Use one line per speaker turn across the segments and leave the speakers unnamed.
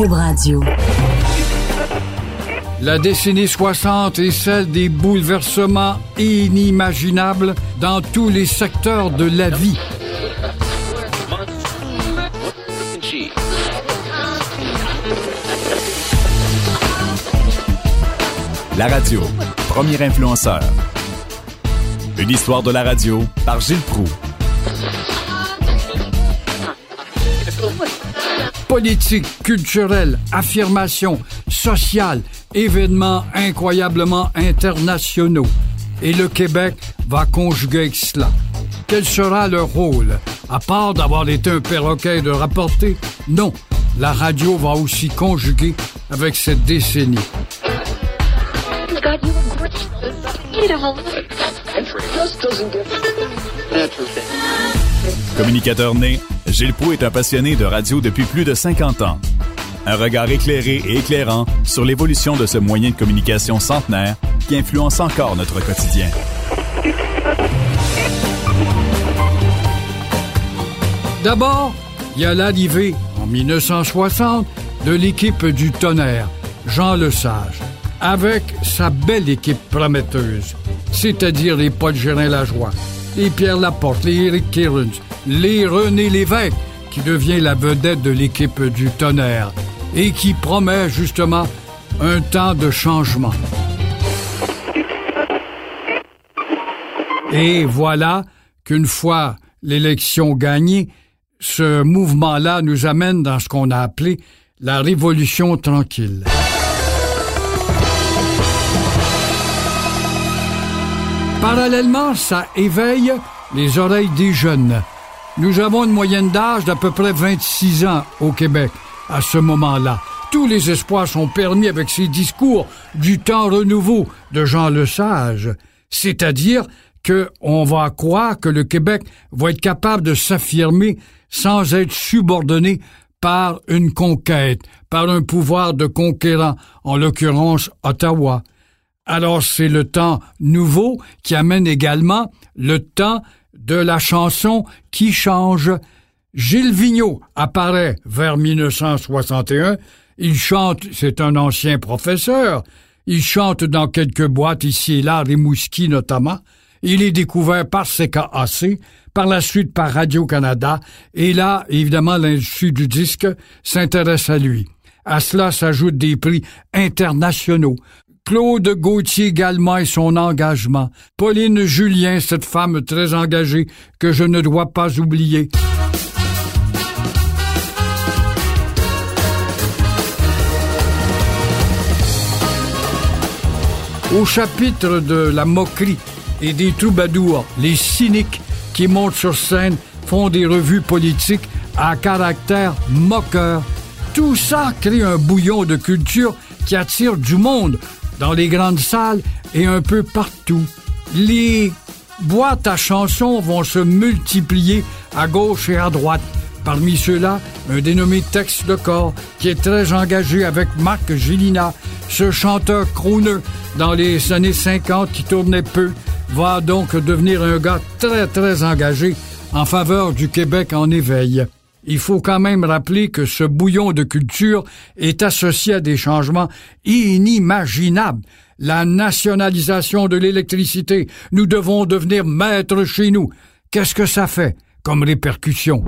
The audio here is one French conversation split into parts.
Cube Radio.
La décennie 60 est celle des bouleversements inimaginables dans tous les secteurs de la vie.
La radio, premier influenceur. Une histoire de la radio par Gilles Proux.
Politique, culturelle, affirmation, sociale, événements incroyablement internationaux. Et le Québec va conjuguer avec cela. Quel sera leur rôle? À part d'avoir été un perroquet de rapporter, non. La radio va aussi conjuguer avec cette décennie.
Communicateur né, Gilles Proux est un passionné de radio depuis plus de 50 ans. Un regard éclairé et éclairant sur l'évolution de ce moyen de communication centenaire qui influence encore notre quotidien.
D'abord, il y a l'arrivée, en 1960, de l'équipe du tonnerre, Jean Lesage, avec sa belle équipe prometteuse, c'est-à-dire les Paul Gérin-Lajoie, les Pierre Laporte, les Éric Keruns, les René Lévesque, qui devient la vedette de l'équipe du tonnerre et qui promet justement un temps de changement. Et voilà qu'une fois l'élection gagnée, ce mouvement-là nous amène dans ce qu'on a appelé la révolution tranquille. Parallèlement, ça éveille les oreilles des jeunes. Nous avons une moyenne d'âge d'à peu près 26 ans au Québec à ce moment-là. Tous les espoirs sont permis avec ces discours du temps renouveau de Jean Lesage, c'est-à-dire que on va croire que le Québec va être capable de s'affirmer sans être subordonné par une conquête, par un pouvoir de conquérant, en l'occurrence Ottawa. Alors c'est le temps nouveau qui amène également le temps de la chanson qui change. Gilles Vigneault apparaît vers 1961. Il chante, c'est un ancien professeur. Il chante dans quelques boîtes ici et là, Rimouski notamment. Il est découvert par CKAC, par la suite par Radio-Canada, et là, évidemment, l'industrie du disque s'intéresse à lui. À cela s'ajoutent des prix internationaux. Claude Gauthier également et son engagement. Pauline Julien, cette femme très engagée que je ne dois pas oublier. Au chapitre de la moquerie et des troubadours, les cyniques qui montent sur scène font des revues politiques à caractère moqueur. Tout ça crée un bouillon de culture qui attire du monde dans les grandes salles et un peu partout. Les boîtes à chansons vont se multiplier à gauche et à droite. Parmi ceux-là, un dénommé Tex de Corps, qui est très engagé avec Marc Gélina, ce chanteur crooner dans les années 50 qui tournait peu, va donc devenir un gars très très engagé en faveur du Québec en éveil. Il faut quand même rappeler que ce bouillon de culture est associé à des changements inimaginables. La nationalisation de l'électricité. Nous devons devenir maîtres chez nous. Qu'est-ce que ça fait comme répercussion?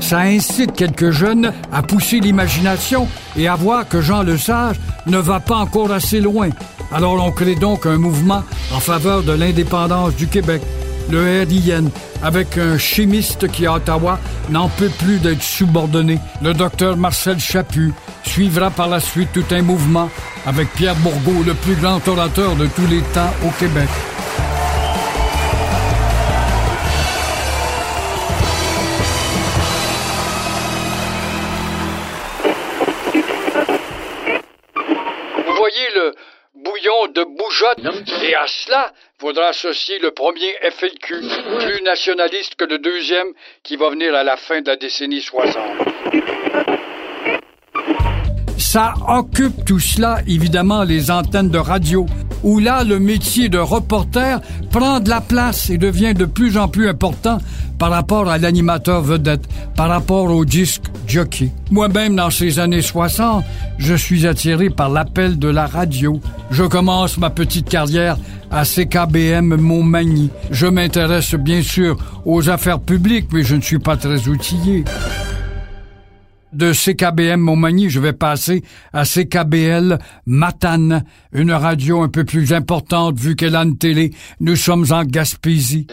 Ça incite quelques jeunes à pousser l'imagination et à voir que Jean Lesage ne va pas encore assez loin. Alors on crée donc un mouvement en faveur de l'indépendance du Québec le RIN, avec un chimiste qui, à Ottawa, n'en peut plus d'être subordonné. Le docteur Marcel Chaput suivra par la suite tout un mouvement avec Pierre Bourgault, le plus grand orateur de tous les temps au Québec. Et à cela, faudra associer le premier FLQ, plus nationaliste que le deuxième, qui va venir à la fin de la décennie 60. Ça occupe tout cela, évidemment, les antennes de radio, où là, le métier de reporter prend de la place et devient de plus en plus important par rapport à l'animateur vedette, par rapport au disque jockey. Moi-même, dans ces années 60, je suis attiré par l'appel de la radio. Je commence ma petite carrière à CKBM Montmagny. Je m'intéresse bien sûr aux affaires publiques, mais je ne suis pas très outillé de CKBM Montmagny, je vais passer à CKBL Matane, une radio un peu plus importante vu qu'elle a une télé. Nous sommes en Gaspésie.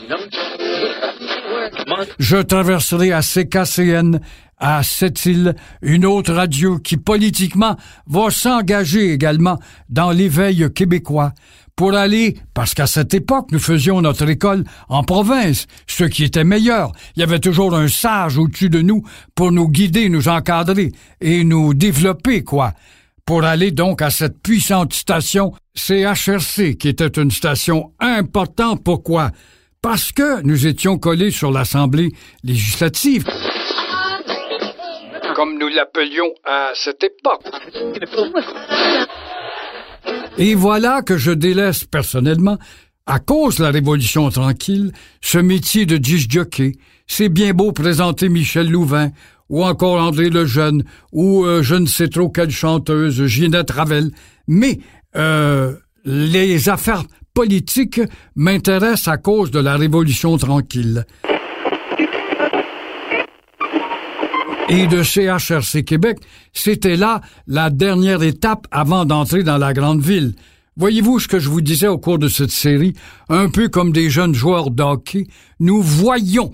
Je traverserai à CKCN à Sept-Îles, une autre radio qui politiquement va s'engager également dans l'éveil québécois pour aller, parce qu'à cette époque, nous faisions notre école en province, ce qui était meilleur. Il y avait toujours un sage au-dessus de nous pour nous guider, nous encadrer et nous développer, quoi. Pour aller donc à cette puissante station CHRC, qui était une station importante. Pourquoi? Parce que nous étions collés sur l'Assemblée législative comme nous l'appelions à cette époque. Et voilà que je délaisse personnellement, à cause de la Révolution tranquille, ce métier de disjockey. C'est bien beau présenter Michel Louvain, ou encore André Lejeune, ou euh, je ne sais trop quelle chanteuse, Ginette Ravel, mais euh, les affaires politiques m'intéressent à cause de la Révolution tranquille. Et de CHRC Québec, c'était là la dernière étape avant d'entrer dans la grande ville. Voyez-vous ce que je vous disais au cours de cette série, un peu comme des jeunes joueurs d'hockey, nous voyons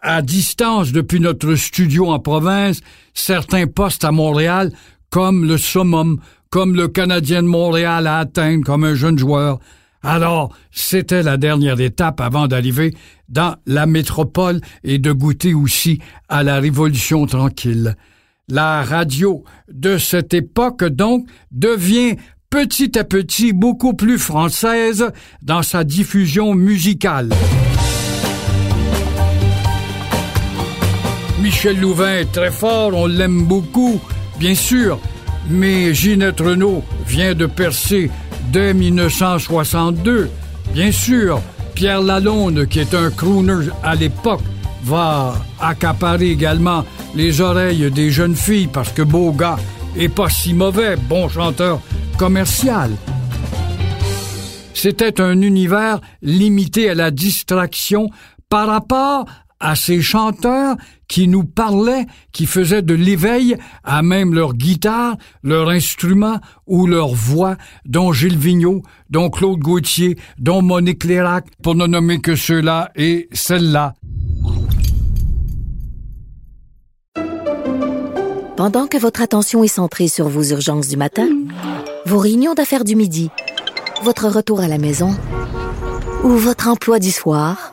à distance depuis notre studio en province certains postes à Montréal comme le summum, comme le Canadien de Montréal à atteindre comme un jeune joueur. Alors, c'était la dernière étape avant d'arriver dans la métropole et de goûter aussi à la Révolution tranquille. La radio de cette époque, donc, devient petit à petit beaucoup plus française dans sa diffusion musicale. Michel Louvain est très fort, on l'aime beaucoup, bien sûr, mais Ginette Renault vient de percer dès 1962. Bien sûr, Pierre Lalonde, qui est un crooner à l'époque, va accaparer également les oreilles des jeunes filles parce que beau gars est pas si mauvais, bon chanteur commercial. C'était un univers limité à la distraction par rapport à ces chanteurs qui nous parlaient, qui faisaient de l'éveil à même leur guitare, leur instrument ou leur voix, dont Gilles Vigneault, dont Claude Gauthier, dont Monique Lérac, pour ne nommer que ceux-là et celles-là.
Pendant que votre attention est centrée sur vos urgences du matin, vos réunions d'affaires du midi, votre retour à la maison ou votre emploi du soir,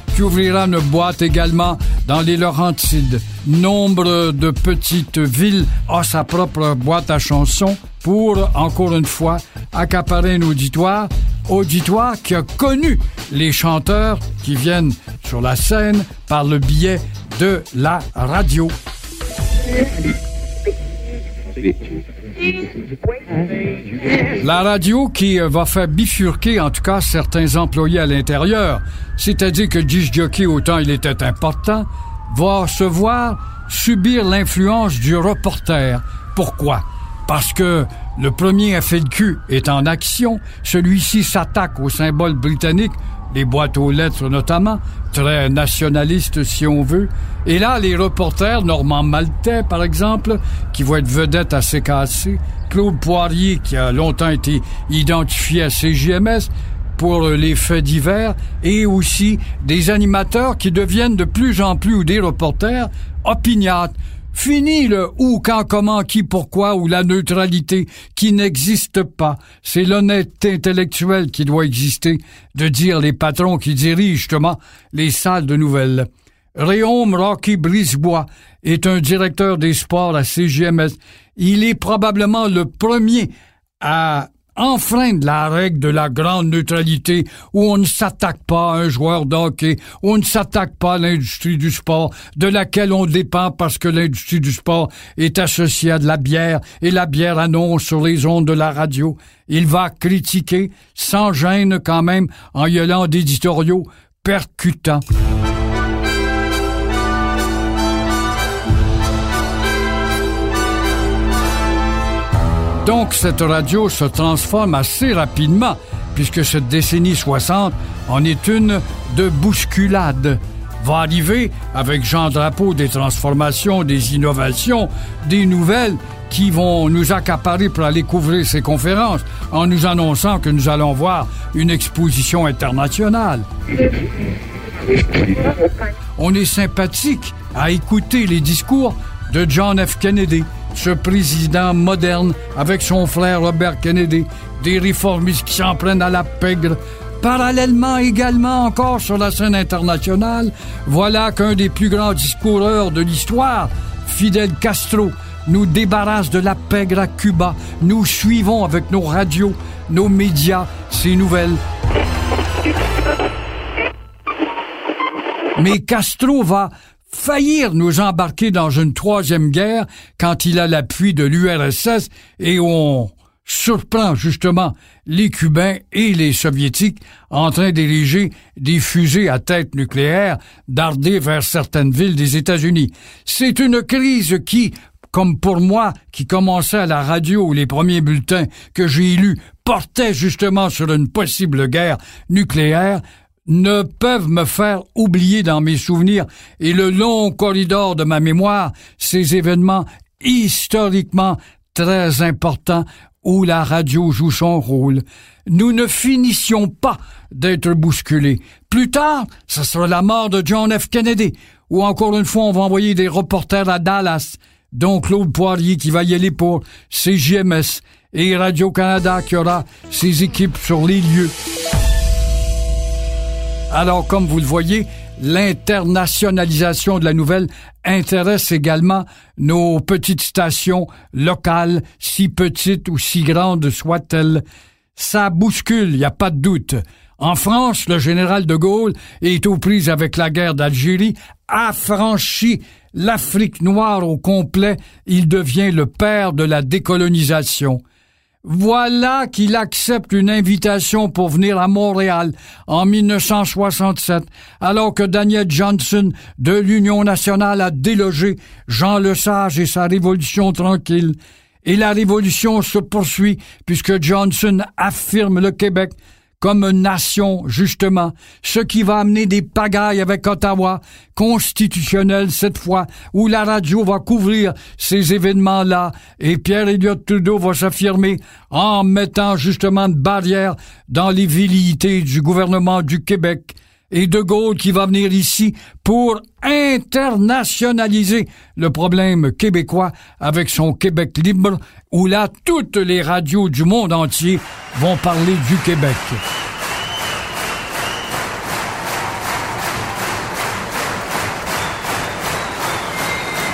qui ouvrira une boîte également dans les Laurentides. Nombre de petites villes ont sa propre boîte à chansons pour, encore une fois, accaparer un auditoire, auditoire qui a connu les chanteurs qui viennent sur la scène par le biais de la radio. La radio qui euh, va faire bifurquer en tout cas certains employés à l'intérieur, c'est-à-dire que disc jockey autant il était important, va se voir subir l'influence du reporter. Pourquoi? Parce que le premier FLQ est en action, celui-ci s'attaque au symbole britannique les boîtes aux lettres notamment, très nationalistes si on veut. Et là, les reporters, Normand Maltais par exemple, qui vont être vedettes à CKC, Claude Poirier, qui a longtemps été identifié à CGMS, pour les faits divers et aussi des animateurs qui deviennent de plus en plus des reporters opiniâtres. Fini le où, quand, comment, qui, pourquoi ou la neutralité qui n'existe pas. C'est l'honnêteté intellectuelle qui doit exister de dire les patrons qui dirigent justement les salles de nouvelles. Réaume Rocky Brisebois est un directeur des sports à CGMS. Il est probablement le premier à enfreindre la règle de la grande neutralité où on ne s'attaque pas à un joueur d'hockey, où on ne s'attaque pas à l'industrie du sport, de laquelle on dépend parce que l'industrie du sport est associée à de la bière et la bière annonce sur les ondes de la radio. Il va critiquer sans gêne quand même en y allant d'éditoriaux percutants. Donc cette radio se transforme assez rapidement, puisque cette décennie 60 en est une de bousculade. Va arriver avec Jean Drapeau des transformations, des innovations, des nouvelles qui vont nous accaparer pour aller couvrir ces conférences en nous annonçant que nous allons voir une exposition internationale. On est sympathique à écouter les discours de John F. Kennedy, ce président moderne avec son frère Robert Kennedy, des réformistes qui s'en prennent à la pègre. Parallèlement également encore sur la scène internationale, voilà qu'un des plus grands discoureurs de l'histoire, Fidel Castro, nous débarrasse de la pègre à Cuba. Nous suivons avec nos radios, nos médias, ces nouvelles. Mais Castro va faillir nous embarquer dans une troisième guerre quand il a l'appui de l'URSS et on surprend justement les Cubains et les Soviétiques en train d'ériger des fusées à tête nucléaire darder vers certaines villes des États-Unis. C'est une crise qui, comme pour moi, qui commençait à la radio les premiers bulletins que j'ai lus portaient justement sur une possible guerre nucléaire, ne peuvent me faire oublier dans mes souvenirs et le long corridor de ma mémoire ces événements historiquement très importants où la radio joue son rôle. Nous ne finissions pas d'être bousculés. Plus tard, ce sera la mort de John F. Kennedy, ou encore une fois, on va envoyer des reporters à Dallas, dont Claude Poirier qui va y aller pour CGMS et Radio-Canada qui aura ses équipes sur les lieux. Alors, comme vous le voyez, l'internationalisation de la nouvelle intéresse également nos petites stations locales, si petites ou si grandes soient-elles. Ça bouscule, il n'y a pas de doute. En France, le général de Gaulle est aux prises avec la guerre d'Algérie, a franchi l'Afrique noire au complet, il devient le père de la décolonisation. Voilà qu'il accepte une invitation pour venir à Montréal en 1967, alors que Daniel Johnson de l'Union nationale a délogé Jean Lesage et sa révolution tranquille. Et la révolution se poursuit puisque Johnson affirme le Québec comme nation, justement, ce qui va amener des pagailles avec Ottawa, constitutionnel cette fois, où la radio va couvrir ces événements-là, et Pierre Elliott Trudeau va s'affirmer en mettant justement de barrières dans les velléités du gouvernement du Québec et De Gaulle qui va venir ici pour internationaliser le problème québécois avec son Québec libre, où là, toutes les radios du monde entier vont parler du Québec.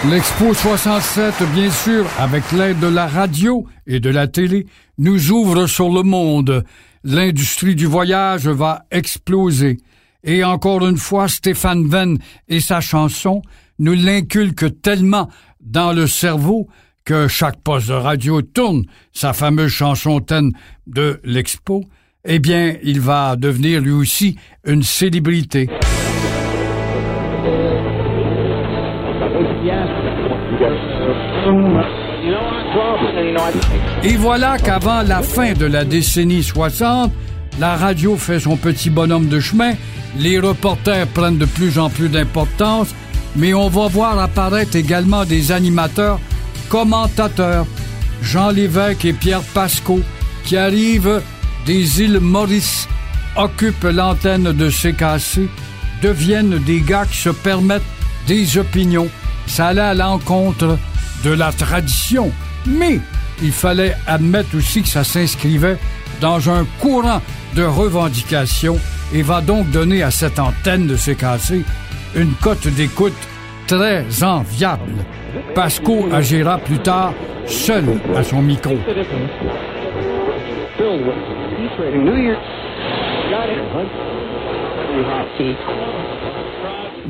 L'Expo 67, bien sûr, avec l'aide de la radio et de la télé, nous ouvre sur le monde. L'industrie du voyage va exploser. Et encore une fois, Stéphane Venn et sa chanson nous l'inculquent tellement dans le cerveau que chaque poste de radio tourne sa fameuse chanson thème de l'expo, eh bien, il va devenir lui aussi une célébrité. Et voilà qu'avant la fin de la décennie 60, la radio fait son petit bonhomme de chemin les reporters prennent de plus en plus d'importance, mais on va voir apparaître également des animateurs commentateurs, Jean Lévesque et Pierre Pasco, qui arrivent des îles Maurice, occupent l'antenne de CKC deviennent des gars qui se permettent des opinions. Ça allait à l'encontre de la tradition. Mais il fallait admettre aussi que ça s'inscrivait dans un courant de revendication et va donc donner à cette antenne de CKC une cote d'écoute très enviable. Pasco agira plus tard seul à son micro.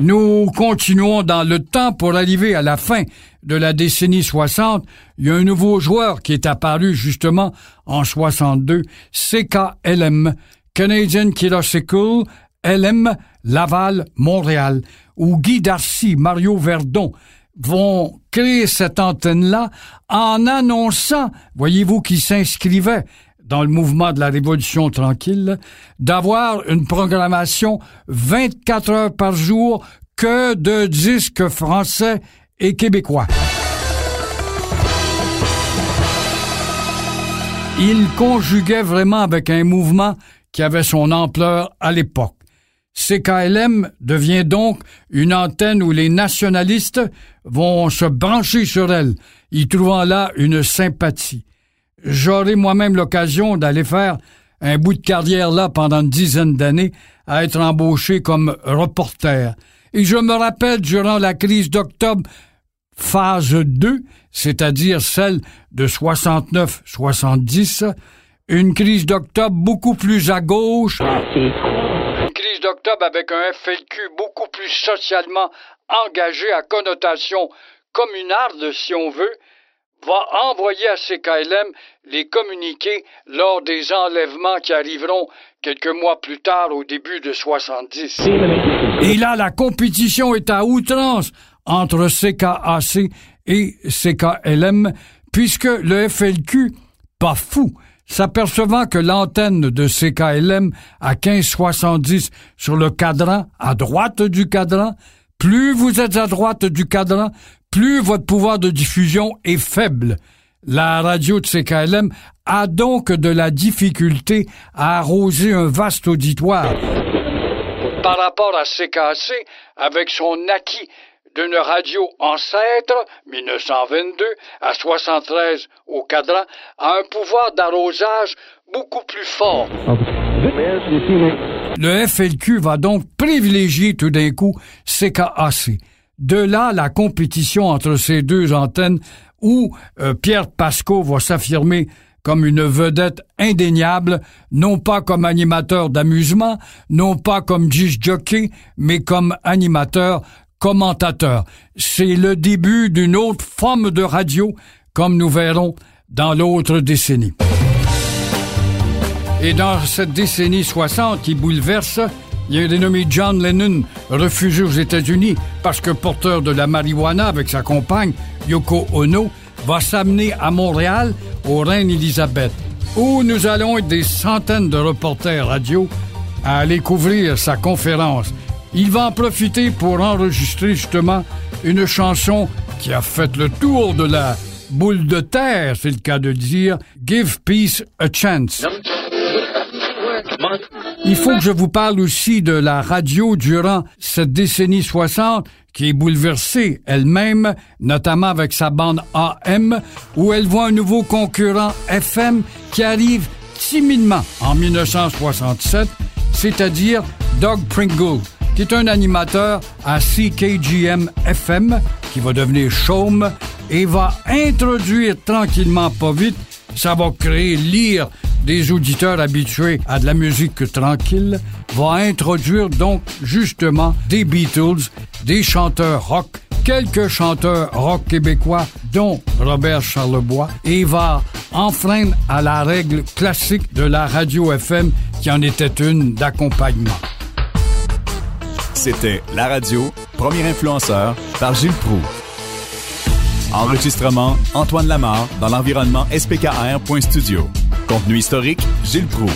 Nous continuons dans le temps pour arriver à la fin de la décennie 60. Il y a un nouveau joueur qui est apparu justement en 62, CKLM, Canadian Classical LM Laval, Montréal, où Guy Darcy, Mario Verdon vont créer cette antenne-là en annonçant, voyez-vous, qu'ils s'inscrivaient dans le mouvement de la Révolution tranquille, d'avoir une programmation 24 heures par jour que de disques français et québécois. Il conjuguait vraiment avec un mouvement qui avait son ampleur à l'époque. CKLM devient donc une antenne où les nationalistes vont se brancher sur elle, y trouvant là une sympathie. J'aurai moi-même l'occasion d'aller faire un bout de carrière là pendant une dizaine d'années à être embauché comme reporter. Et je me rappelle durant la crise d'octobre, phase 2, c'est-à-dire celle de 69-70, une crise d'octobre beaucoup plus à gauche. Une crise d'octobre avec un FLQ beaucoup plus socialement engagé à connotation communarde, si on veut, va envoyer à CKLM les communiqués lors des enlèvements qui arriveront quelques mois plus tard au début de 70. Et là, la compétition est à outrance entre CKAC et CKLM, puisque le FLQ, pas fou, s'apercevant que l'antenne de CKLM à 1570 sur le cadran, à droite du cadran, plus vous êtes à droite du cadran, plus votre pouvoir de diffusion est faible. La radio de CKLM a donc de la difficulté à arroser un vaste auditoire. Par rapport à CKC, avec son acquis d'une radio ancêtre, 1922, à 73 au cadran, a un pouvoir d'arrosage beaucoup plus fort. Le FLQ va donc privilégier tout d'un coup CKAC. De là, la compétition entre ces deux antennes où euh, Pierre Pasco va s'affirmer comme une vedette indéniable, non pas comme animateur d'amusement, non pas comme disc jockey, mais comme animateur commentateur. C'est le début d'une autre forme de radio, comme nous verrons dans l'autre décennie. Et dans cette décennie 60 qui bouleverse, il un dénommé John Lennon, refusé aux États-Unis parce que porteur de la marijuana avec sa compagne, Yoko Ono, va s'amener à Montréal, au Reine Élisabeth, où nous allons être des centaines de reporters radio à aller couvrir sa conférence. Il va en profiter pour enregistrer justement une chanson qui a fait le tour de la boule de terre, c'est le cas de dire, Give Peace a Chance. Il faut que je vous parle aussi de la radio durant cette décennie 60 qui est bouleversée elle-même, notamment avec sa bande AM, où elle voit un nouveau concurrent FM qui arrive timidement en 1967, c'est-à-dire Doug Pringle, qui est un animateur à CKGM FM, qui va devenir Chaume et va introduire tranquillement, pas vite, ça va créer lire des auditeurs habitués à de la musique tranquille, va introduire donc justement des Beatles, des chanteurs rock, quelques chanteurs rock québécois, dont Robert Charlebois, et va enfreindre à la règle classique de la radio FM qui en était une d'accompagnement.
C'était La Radio, premier influenceur, par Gilles Proux. Enregistrement Antoine Lamar dans l'environnement spkr.studio. Contenu historique Gilles Proux.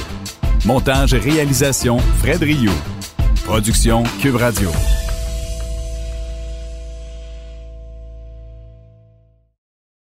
Montage et réalisation Fred Rioux. Production Cube Radio.